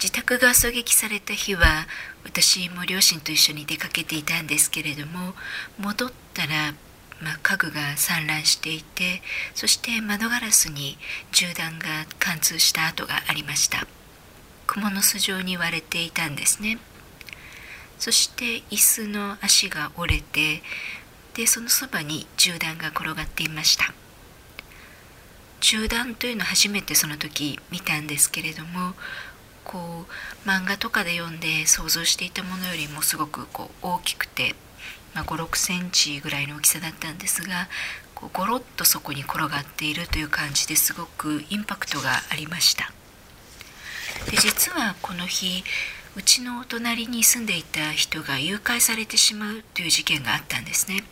自宅が狙撃された日は私も両親と一緒に出かけていたんですけれども戻ったら、まあ、家具が散乱していてそして窓ガラスに銃弾が貫通した跡がありました。蜘蛛の巣状に割れていたんですね。そして椅子の足が折れてでそのそばに銃弾が転がっていました。銃弾というのを初めてその時見たんですけれどもこう漫画とかで読んで想像していたものよりもすごくこう大きくて、まあ、5 6センチぐらいの大きさだったんですがこうゴロッとそこに転がっているという感じですごくインパクトがありました。で実はこの日うちのお隣に住んでいた人が誘拐されてしまうという事件があったんですね。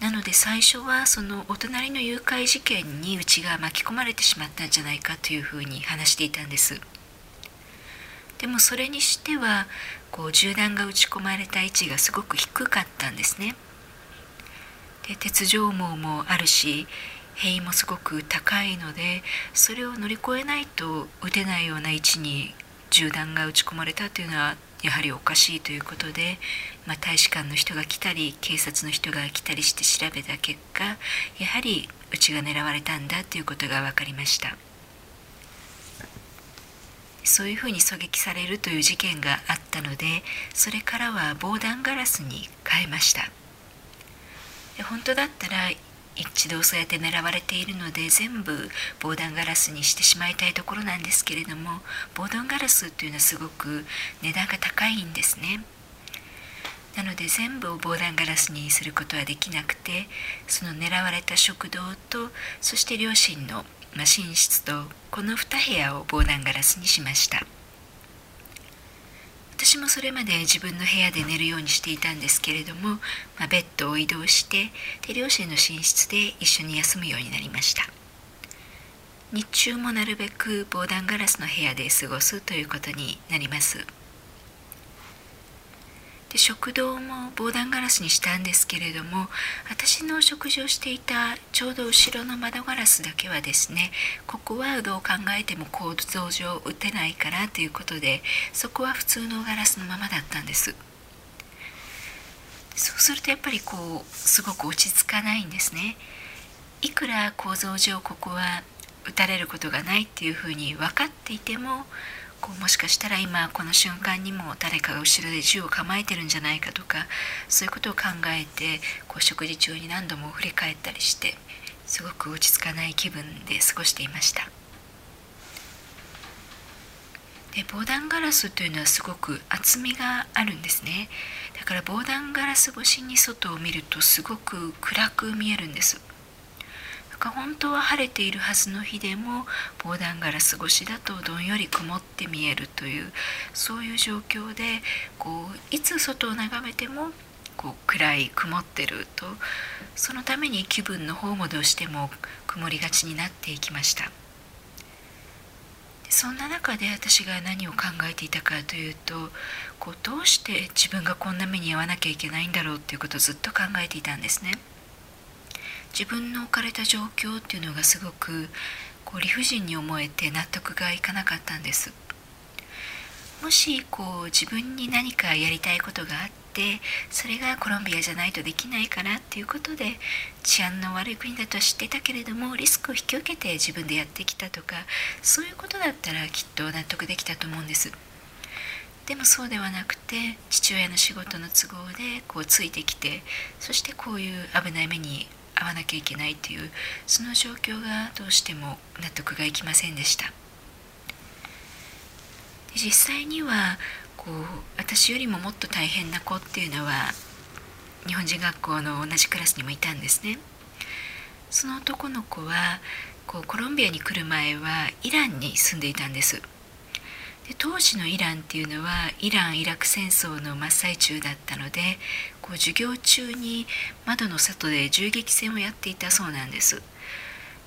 なので最初はそのお隣の誘拐事件にうちが巻き込まれてしまったんじゃないかというふうに話していたんです。でもそれにしてはこう銃弾が撃ち込まれた位置がすごく低かったんですね。で鉄条網もあるし塀もすごく高いのでそれを乗り越えないと撃てないような位置に銃弾が撃ち込まれたというのはやはりおかしいということで、まあ、大使館の人が来たり警察の人が来たりして調べた結果やはりうちが狙われたんだということが分かりました。そういうふうに狙撃されるという事件があったのでそれからは防弾ガラスに変えました。で本当だったら一度そうやって狙われているので全部防弾ガラスにしてしまいたいところなんですけれども防弾ガラスというのはすごく値段が高いんですね。なので全部を防弾ガラスにすることはできなくてその狙われた食堂とそして両親の寝室とこの2部屋を防弾ガラスにしました。私もそれまで自分の部屋で寝るようにしていたんですけれども、まあ、ベッドを移動してで両親の寝室で一緒に休むようになりました。日中もなるべく防弾ガラスの部屋で過ごすということになります。で食堂も防弾ガラスにしたんですけれども私の食事をしていたちょうど後ろの窓ガラスだけはですねここはどう考えても構造上打てないからということでそこは普通のガラスのままだったんです。そうするとやっぱりこうすごく落ち着かないんですね。いくら構造上ここは打たれることがないっていうふうに分かっていてもこうもしかしたら今この瞬間にも誰かが後ろで銃を構えてるんじゃないかとかそういうことを考えてこう食事中に何度も振り返ったりしてすごく落ち着かない気分で過ごしていました。で防弾ガラスというのはすごく厚みがあるんですね。だから防弾ガラス越しに外を見るとすごく暗く見えるんです。が本当は晴れているはずの日でも防弾ガラス越しだとどんより曇って見えるというそういう状況でこういつ外を眺めてもこう暗い曇ってるとそのために気分の方もどうしても曇りがちになっていきましたそんな中で私が何を考えていたかというとこうどうして自分がこんな目に遭わなきゃいけないんだろうっていうことをずっと考えていたんですね。自分の置かれた状況っていうのがすごくこう理不尽に思えて納得がいかなかったんです。もしこう自分に何かやりたいことがあってそれがコロンビアじゃないとできないからっていうことで治安の悪い国だとは知ってたけれどもリスクを引き受けて自分でやってきたとかそういうことだったらきっと納得できたと思うんです。でもそうではなくて父親の仕事の都合でこうついてきてそしてこういう危ない目に会わなきゃいけないというその状況がどうしても納得がいきませんでした。実際にはこう私よりももっと大変な子っていうのは日本人学校の同じクラスにもいたんですね。その男の子はこうコロンビアに来る前はイランに住んでいたんです。で当時のイランっていうのはイラン・イラク戦争の真っ最中だったのでこう授業中に窓の外で銃撃戦をやっていたそうなんです。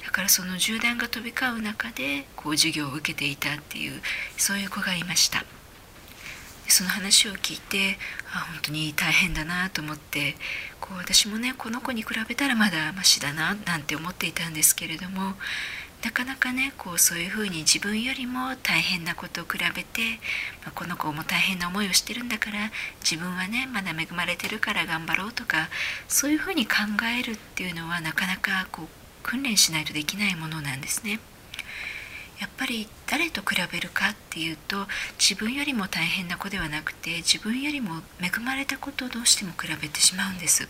だからその銃弾が飛び交う中でこう授業を受けていたっていうそういう子がいました。その話を聞いてあ本当に大変だなと思ってこう私もねこの子に比べたらまだマシだななんて思っていたんですけれどもなかなかねこうそういうふうに自分よりも大変なことを比べて、まあ、この子も大変な思いをしてるんだから自分はねまだ恵まれてるから頑張ろうとかそういうふうに考えるっていうのはなかなかこう訓練しないとできないものなんですね。やっぱり誰と比べるかっていうと自分よりも大変な子ではなくて自分よりも恵まれたことをどうしても比べてしまうんです。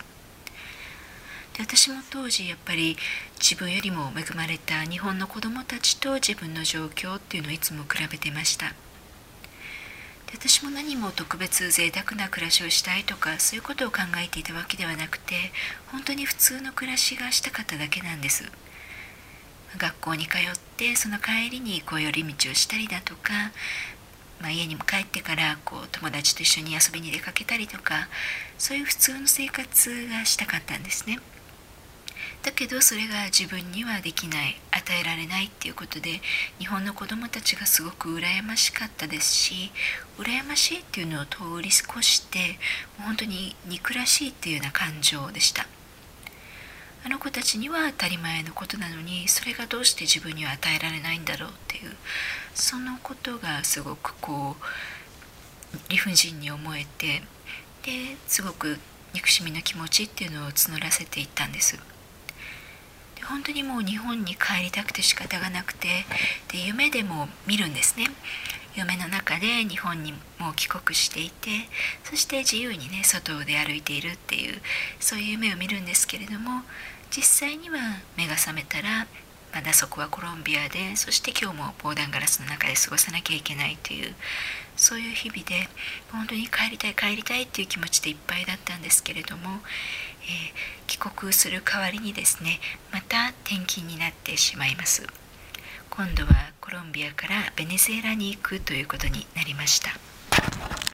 で私も当時やっぱり自分よりも恵まれた日本の子どもたちと自分の状況っていうのをいつも比べてましたで私も何も特別贅沢な暮らしをしたいとかそういうことを考えていたわけではなくて本当に普通の暮らしがしたかっただけなんです学校に通ってその帰りにこう寄り道をしたりだとか、まあ、家にも帰ってからこう友達と一緒に遊びに出かけたりとかそういう普通の生活がしたかったんですね。だけどそれが自分にはできない与えられないっていうことで日本の子どもたちがすごく羨ましかったですし羨ましいっていうのを通り越して本当に憎らしいっていうような感情でしたあの子たちには当たり前のことなのにそれがどうして自分には与えられないんだろうっていうそのことがすごくこう理不尽に思えてですごく憎しみの気持ちっていうのを募らせていったんです。本当にもう日本に帰りたくて仕方がなくてで夢でも見るんですね。夢の中で日本にもう帰国していてそして自由にね外で歩いているっていうそういう夢を見るんですけれども実際には目が覚めたらまだそこはコロンビアでそして今日も防弾ガラスの中で過ごさなきゃいけないというそういう日々で本当に帰りたい帰りたいっていう気持ちでいっぱいだったんですけれども、えー、帰国する代わりにですねまた転勤になってしまいます。今度はコロンビアからベネズエラに行くということになりました。